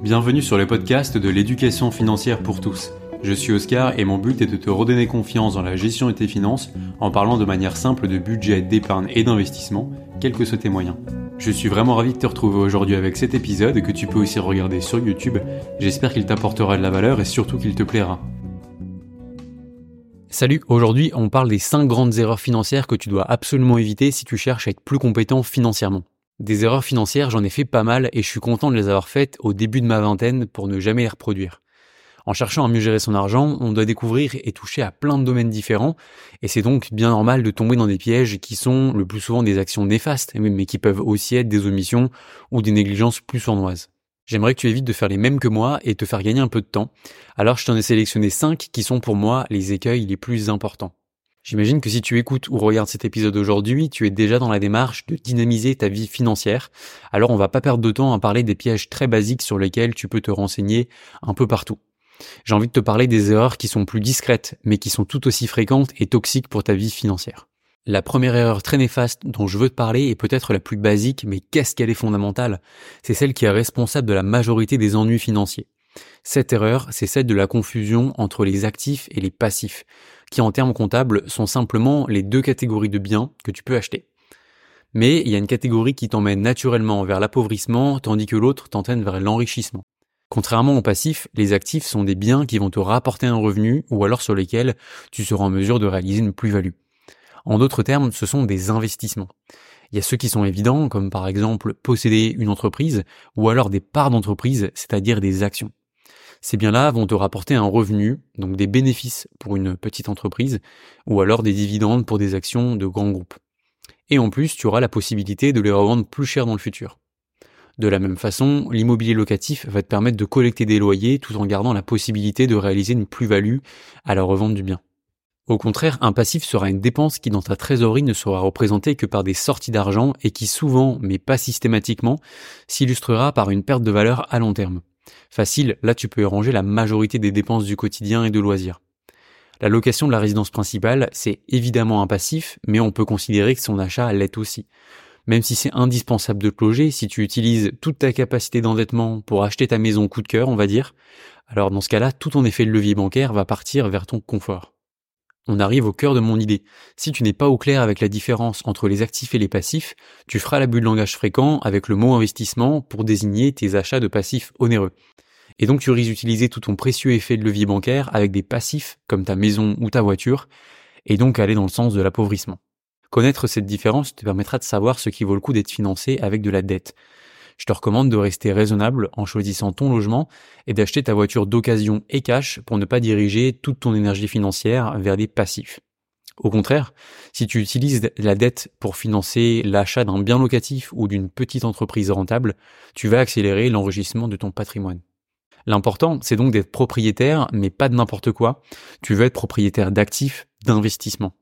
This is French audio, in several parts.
Bienvenue sur le podcast de l'éducation financière pour tous. Je suis Oscar et mon but est de te redonner confiance dans la gestion de tes finances en parlant de manière simple de budget, d'épargne et d'investissement, quels que soient tes moyens. Je suis vraiment ravi de te retrouver aujourd'hui avec cet épisode que tu peux aussi regarder sur YouTube. J'espère qu'il t'apportera de la valeur et surtout qu'il te plaira. Salut, aujourd'hui on parle des 5 grandes erreurs financières que tu dois absolument éviter si tu cherches à être plus compétent financièrement. Des erreurs financières, j'en ai fait pas mal et je suis content de les avoir faites au début de ma vingtaine pour ne jamais les reproduire. En cherchant à mieux gérer son argent, on doit découvrir et toucher à plein de domaines différents, et c'est donc bien normal de tomber dans des pièges qui sont le plus souvent des actions néfastes, mais qui peuvent aussi être des omissions ou des négligences plus sournoises. J'aimerais que tu évites de faire les mêmes que moi et te faire gagner un peu de temps. Alors je t'en ai sélectionné 5 qui sont pour moi les écueils les plus importants. J'imagine que si tu écoutes ou regardes cet épisode aujourd'hui, tu es déjà dans la démarche de dynamiser ta vie financière. Alors on va pas perdre de temps à parler des pièges très basiques sur lesquels tu peux te renseigner un peu partout. J'ai envie de te parler des erreurs qui sont plus discrètes, mais qui sont tout aussi fréquentes et toxiques pour ta vie financière. La première erreur très néfaste dont je veux te parler est peut-être la plus basique, mais qu'est-ce qu'elle est fondamentale? C'est celle qui est responsable de la majorité des ennuis financiers. Cette erreur, c'est celle de la confusion entre les actifs et les passifs, qui en termes comptables sont simplement les deux catégories de biens que tu peux acheter. Mais il y a une catégorie qui t'emmène naturellement vers l'appauvrissement, tandis que l'autre t'entraîne vers l'enrichissement. Contrairement aux passifs, les actifs sont des biens qui vont te rapporter un revenu ou alors sur lesquels tu seras en mesure de réaliser une plus-value. En d'autres termes, ce sont des investissements. Il y a ceux qui sont évidents, comme par exemple posséder une entreprise, ou alors des parts d'entreprise, c'est-à-dire des actions. Ces biens-là vont te rapporter un revenu, donc des bénéfices pour une petite entreprise, ou alors des dividendes pour des actions de grands groupes. Et en plus, tu auras la possibilité de les revendre plus cher dans le futur. De la même façon, l'immobilier locatif va te permettre de collecter des loyers tout en gardant la possibilité de réaliser une plus-value à la revente du bien. Au contraire, un passif sera une dépense qui dans ta trésorerie ne sera représentée que par des sorties d'argent et qui souvent, mais pas systématiquement, s'illustrera par une perte de valeur à long terme. Facile, là tu peux ranger la majorité des dépenses du quotidien et de loisirs. La location de la résidence principale, c'est évidemment un passif, mais on peut considérer que son achat l'est aussi. Même si c'est indispensable de te loger, si tu utilises toute ta capacité d'endettement pour acheter ta maison coup de cœur, on va dire, alors dans ce cas-là, tout ton effet de levier bancaire va partir vers ton confort on arrive au cœur de mon idée. Si tu n'es pas au clair avec la différence entre les actifs et les passifs, tu feras l'abus de langage fréquent avec le mot investissement pour désigner tes achats de passifs onéreux. Et donc tu risques d'utiliser tout ton précieux effet de levier bancaire avec des passifs comme ta maison ou ta voiture, et donc aller dans le sens de l'appauvrissement. Connaître cette différence te permettra de savoir ce qui vaut le coup d'être financé avec de la dette je te recommande de rester raisonnable en choisissant ton logement et d'acheter ta voiture d'occasion et cash pour ne pas diriger toute ton énergie financière vers des passifs. Au contraire, si tu utilises la dette pour financer l'achat d'un bien locatif ou d'une petite entreprise rentable, tu vas accélérer l'enrichissement de ton patrimoine. L'important, c'est donc d'être propriétaire, mais pas de n'importe quoi. Tu veux être propriétaire d'actifs, d'investissement.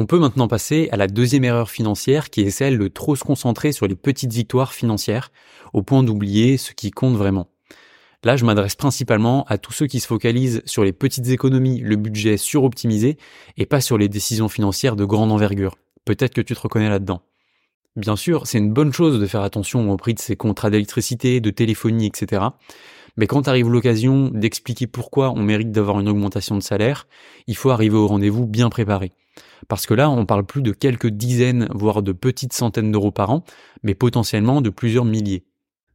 On peut maintenant passer à la deuxième erreur financière qui est celle de trop se concentrer sur les petites victoires financières au point d'oublier ce qui compte vraiment. Là, je m'adresse principalement à tous ceux qui se focalisent sur les petites économies, le budget suroptimisé et pas sur les décisions financières de grande envergure. Peut-être que tu te reconnais là-dedans. Bien sûr, c'est une bonne chose de faire attention au prix de ses contrats d'électricité, de téléphonie, etc. Mais quand arrive l'occasion d'expliquer pourquoi on mérite d'avoir une augmentation de salaire, il faut arriver au rendez-vous bien préparé. Parce que là, on parle plus de quelques dizaines, voire de petites centaines d'euros par an, mais potentiellement de plusieurs milliers.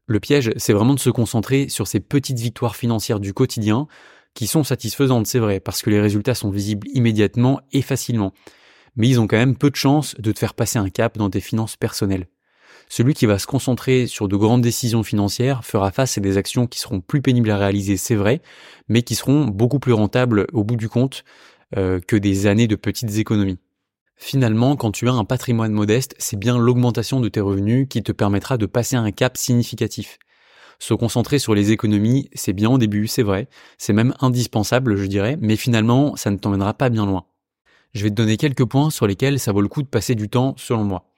Le piège, c'est vraiment de se concentrer sur ces petites victoires financières du quotidien, qui sont satisfaisantes, c'est vrai, parce que les résultats sont visibles immédiatement et facilement. Mais ils ont quand même peu de chances de te faire passer un cap dans tes finances personnelles. Celui qui va se concentrer sur de grandes décisions financières fera face à des actions qui seront plus pénibles à réaliser, c'est vrai, mais qui seront beaucoup plus rentables au bout du compte euh, que des années de petites économies. Finalement, quand tu as un patrimoine modeste, c'est bien l'augmentation de tes revenus qui te permettra de passer un cap significatif. Se concentrer sur les économies, c'est bien au début, c'est vrai, c'est même indispensable, je dirais, mais finalement, ça ne t'emmènera pas bien loin. Je vais te donner quelques points sur lesquels ça vaut le coup de passer du temps, selon moi.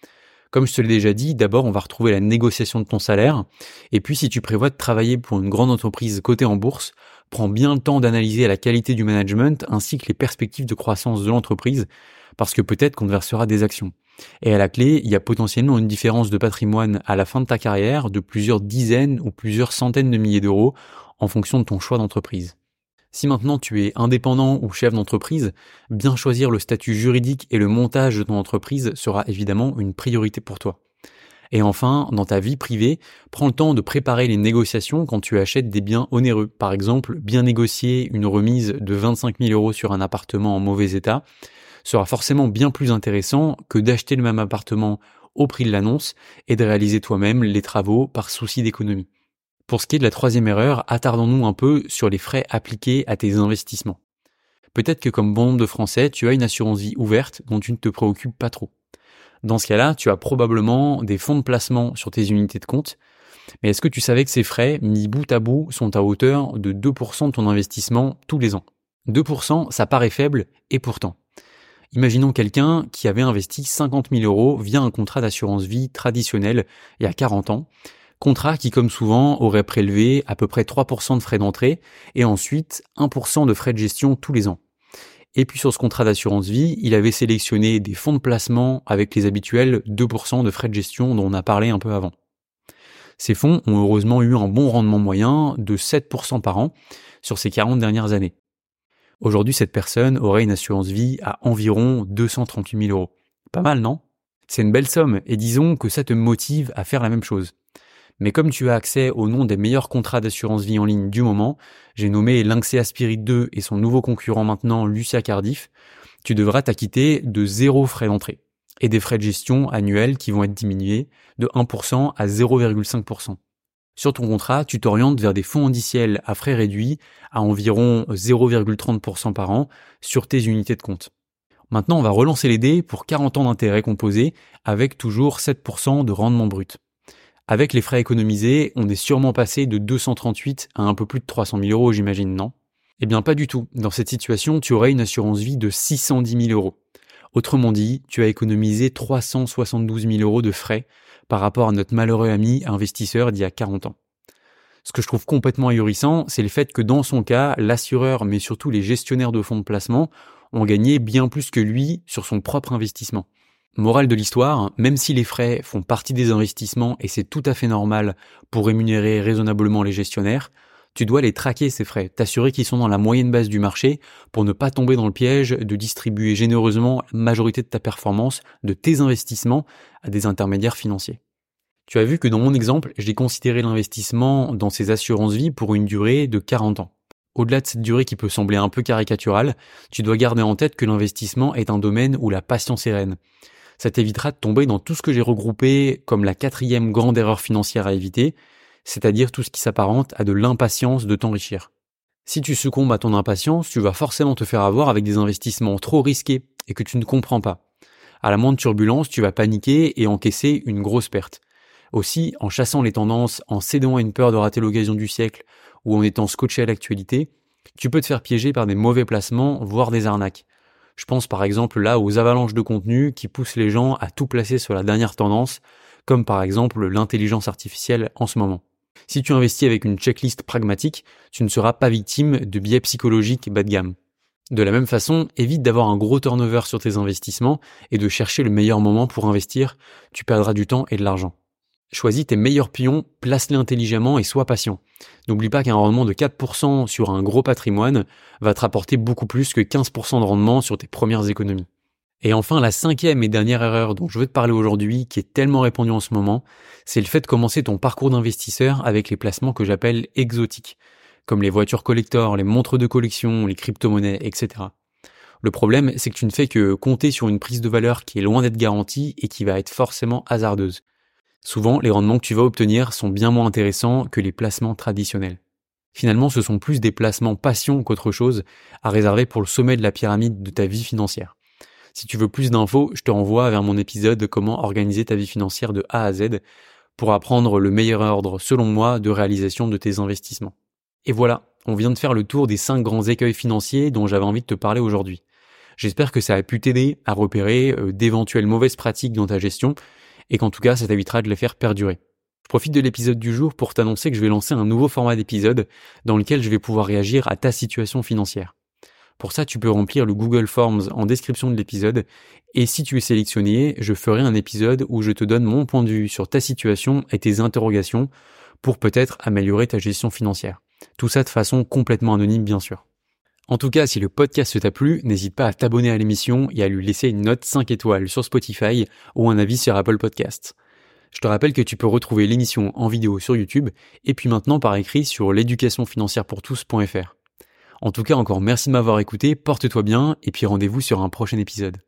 Comme je te l'ai déjà dit, d'abord on va retrouver la négociation de ton salaire, et puis si tu prévois de travailler pour une grande entreprise cotée en bourse, prends bien le temps d'analyser la qualité du management ainsi que les perspectives de croissance de l'entreprise, parce que peut-être qu'on versera des actions. Et à la clé, il y a potentiellement une différence de patrimoine à la fin de ta carrière de plusieurs dizaines ou plusieurs centaines de milliers d'euros en fonction de ton choix d'entreprise. Si maintenant tu es indépendant ou chef d'entreprise, bien choisir le statut juridique et le montage de ton entreprise sera évidemment une priorité pour toi. Et enfin, dans ta vie privée, prends le temps de préparer les négociations quand tu achètes des biens onéreux. Par exemple, bien négocier une remise de 25 000 euros sur un appartement en mauvais état sera forcément bien plus intéressant que d'acheter le même appartement au prix de l'annonce et de réaliser toi-même les travaux par souci d'économie. Pour ce qui est de la troisième erreur, attardons-nous un peu sur les frais appliqués à tes investissements. Peut-être que comme bon nombre de Français, tu as une assurance vie ouverte dont tu ne te préoccupes pas trop. Dans ce cas-là, tu as probablement des fonds de placement sur tes unités de compte. Mais est-ce que tu savais que ces frais, mis bout à bout, sont à hauteur de 2% de ton investissement tous les ans? 2%, ça paraît faible, et pourtant. Imaginons quelqu'un qui avait investi 50 000 euros via un contrat d'assurance vie traditionnel il y a 40 ans, contrat qui comme souvent aurait prélevé à peu près 3% de frais d'entrée et ensuite 1% de frais de gestion tous les ans. Et puis sur ce contrat d'assurance vie, il avait sélectionné des fonds de placement avec les habituels 2% de frais de gestion dont on a parlé un peu avant. Ces fonds ont heureusement eu un bon rendement moyen de 7% par an sur ces 40 dernières années. Aujourd'hui, cette personne aurait une assurance vie à environ 238 000 euros. Pas mal, non? C'est une belle somme, et disons que ça te motive à faire la même chose. Mais comme tu as accès au nom des meilleurs contrats d'assurance vie en ligne du moment, j'ai nommé Lynxea Spirit 2 et son nouveau concurrent maintenant Lucia Cardiff, tu devras t'acquitter de zéro frais d'entrée et des frais de gestion annuels qui vont être diminués de 1% à 0,5%. Sur ton contrat, tu t'orientes vers des fonds indiciels à frais réduits à environ 0,30% par an sur tes unités de compte. Maintenant, on va relancer les dés pour 40 ans d'intérêt composé avec toujours 7% de rendement brut. Avec les frais économisés, on est sûrement passé de 238 à un peu plus de 300 000 euros, j'imagine, non? Eh bien, pas du tout. Dans cette situation, tu aurais une assurance vie de 610 000 euros. Autrement dit, tu as économisé 372 000 euros de frais par rapport à notre malheureux ami investisseur d'il y a 40 ans. Ce que je trouve complètement ahurissant, c'est le fait que dans son cas, l'assureur, mais surtout les gestionnaires de fonds de placement, ont gagné bien plus que lui sur son propre investissement. Morale de l'histoire, même si les frais font partie des investissements et c'est tout à fait normal pour rémunérer raisonnablement les gestionnaires, tu dois les traquer ces frais, t'assurer qu'ils sont dans la moyenne base du marché pour ne pas tomber dans le piège de distribuer généreusement la majorité de ta performance, de tes investissements à des intermédiaires financiers. Tu as vu que dans mon exemple, j'ai considéré l'investissement dans ces assurances vie pour une durée de 40 ans. Au-delà de cette durée qui peut sembler un peu caricaturale, tu dois garder en tête que l'investissement est un domaine où la patience est reine ça t'évitera de tomber dans tout ce que j'ai regroupé comme la quatrième grande erreur financière à éviter, c'est-à-dire tout ce qui s'apparente à de l'impatience de t'enrichir. Si tu succombes à ton impatience, tu vas forcément te faire avoir avec des investissements trop risqués et que tu ne comprends pas. À la moindre turbulence, tu vas paniquer et encaisser une grosse perte. Aussi, en chassant les tendances, en cédant à une peur de rater l'occasion du siècle ou en étant scotché à l'actualité, tu peux te faire piéger par des mauvais placements, voire des arnaques. Je pense par exemple là aux avalanches de contenu qui poussent les gens à tout placer sur la dernière tendance, comme par exemple l'intelligence artificielle en ce moment. Si tu investis avec une checklist pragmatique, tu ne seras pas victime de biais psychologiques bas de gamme. De la même façon, évite d'avoir un gros turnover sur tes investissements et de chercher le meilleur moment pour investir, tu perdras du temps et de l'argent. Choisis tes meilleurs pions, place-les intelligemment et sois patient. N'oublie pas qu'un rendement de 4% sur un gros patrimoine va te rapporter beaucoup plus que 15% de rendement sur tes premières économies. Et enfin, la cinquième et dernière erreur dont je veux te parler aujourd'hui, qui est tellement répandue en ce moment, c'est le fait de commencer ton parcours d'investisseur avec les placements que j'appelle exotiques, comme les voitures collector, les montres de collection, les crypto-monnaies, etc. Le problème, c'est que tu ne fais que compter sur une prise de valeur qui est loin d'être garantie et qui va être forcément hasardeuse. Souvent, les rendements que tu vas obtenir sont bien moins intéressants que les placements traditionnels. Finalement, ce sont plus des placements passion qu'autre chose à réserver pour le sommet de la pyramide de ta vie financière. Si tu veux plus d'infos, je te renvoie vers mon épisode de comment organiser ta vie financière de A à Z pour apprendre le meilleur ordre, selon moi, de réalisation de tes investissements. Et voilà, on vient de faire le tour des 5 grands écueils financiers dont j'avais envie de te parler aujourd'hui. J'espère que ça a pu t'aider à repérer euh, d'éventuelles mauvaises pratiques dans ta gestion et qu'en tout cas ça t'évitera de les faire perdurer. Je profite de l'épisode du jour pour t'annoncer que je vais lancer un nouveau format d'épisode dans lequel je vais pouvoir réagir à ta situation financière. Pour ça, tu peux remplir le Google Forms en description de l'épisode. Et si tu es sélectionné, je ferai un épisode où je te donne mon point de vue sur ta situation et tes interrogations pour peut-être améliorer ta gestion financière. Tout ça de façon complètement anonyme, bien sûr. En tout cas, si le podcast t'a plu, n'hésite pas à t'abonner à l'émission et à lui laisser une note 5 étoiles sur Spotify ou un avis sur Apple Podcasts. Je te rappelle que tu peux retrouver l'émission en vidéo sur YouTube et puis maintenant par écrit sur l'éducationfinancièrepourtous.fr. En tout cas, encore merci de m'avoir écouté, porte-toi bien et puis rendez-vous sur un prochain épisode.